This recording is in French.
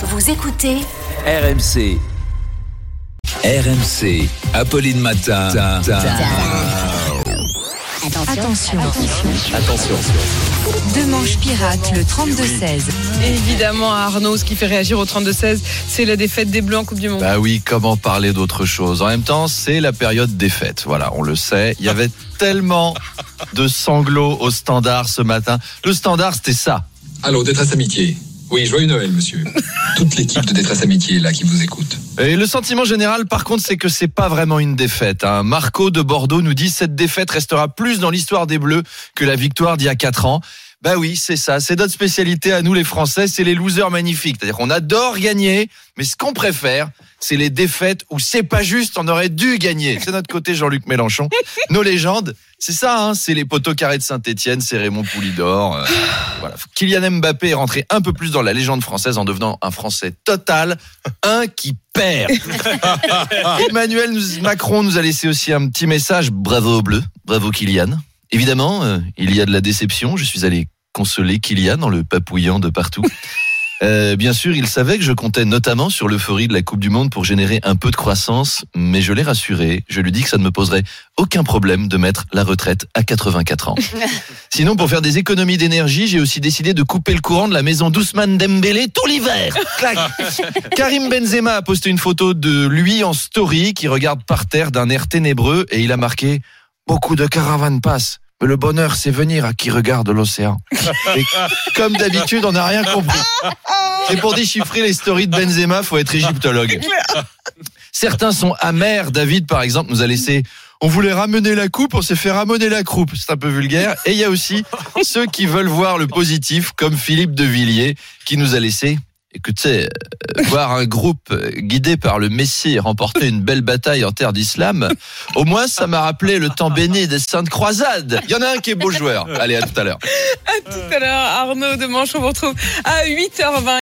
Vous écoutez RMC. RMC. Apolline Matin. Attention. Attention. Deux manches pirates, le 32-16. Évidemment, Arnaud, ce qui fait réagir au 32-16, c'est la défaite des Bleus en Coupe du Monde. Bah oui, comment parler d'autre chose? En même temps, c'est la période des fêtes. Voilà, on le sait. Il y avait tellement de sanglots au standard ce matin. Le standard, c'était ça. Allô, détresse amitié. Oui, joyeux Noël, monsieur. Toute l'équipe de détresse amitié est là qui vous écoute. Et le sentiment général, par contre, c'est que c'est pas vraiment une défaite. hein. Marco de Bordeaux nous dit cette défaite restera plus dans l'histoire des Bleus que la victoire d'il y a 4 ans. Bah oui, c'est ça. C'est notre spécialité à nous, les Français. C'est les losers magnifiques. C'est-à-dire qu'on adore gagner, mais ce qu'on préfère, c'est les défaites où c'est pas juste, on aurait dû gagner. C'est notre côté Jean-Luc Mélenchon. Nos légendes, c'est ça, hein. c'est les poteaux carrés de Saint-Etienne, c'est Raymond Poulidor. euh, voilà. Kylian Mbappé est rentré un peu plus dans la légende française en devenant un Français total, un qui perd. Emmanuel Macron nous a laissé aussi un petit message. Bravo aux Bleus, bravo Kylian. Évidemment, euh, il y a de la déception. Je suis allé consoler Kylian en le papouillant de partout. Euh, bien sûr, il savait que je comptais notamment sur l'euphorie de la Coupe du Monde pour générer un peu de croissance, mais je l'ai rassuré. Je lui dis que ça ne me poserait aucun problème de mettre la retraite à 84 ans. Sinon, pour faire des économies d'énergie, j'ai aussi décidé de couper le courant de la maison d'Ousmane Dembélé tout l'hiver. Clac. Karim Benzema a posté une photo de lui en story qui regarde par terre d'un air ténébreux et il a marqué beaucoup de caravanes passent. Mais le bonheur, c'est venir à qui regarde l'océan. Et comme d'habitude, on n'a rien compris. Et pour déchiffrer les stories de Benzema, faut être égyptologue. Certains sont amers. David, par exemple, nous a laissé. On voulait ramener la coupe, on s'est fait ramener la croupe. C'est un peu vulgaire. Et il y a aussi ceux qui veulent voir le positif, comme Philippe de Villiers, qui nous a laissé. Écoutez, voir un groupe guidé par le Messie remporter une belle bataille en terre d'islam, au moins ça m'a rappelé le temps béni des saintes croisades. Il y en a un qui est beau joueur. Allez, à tout à l'heure. À tout à l'heure, Arnaud de on vous retrouve à 8h20.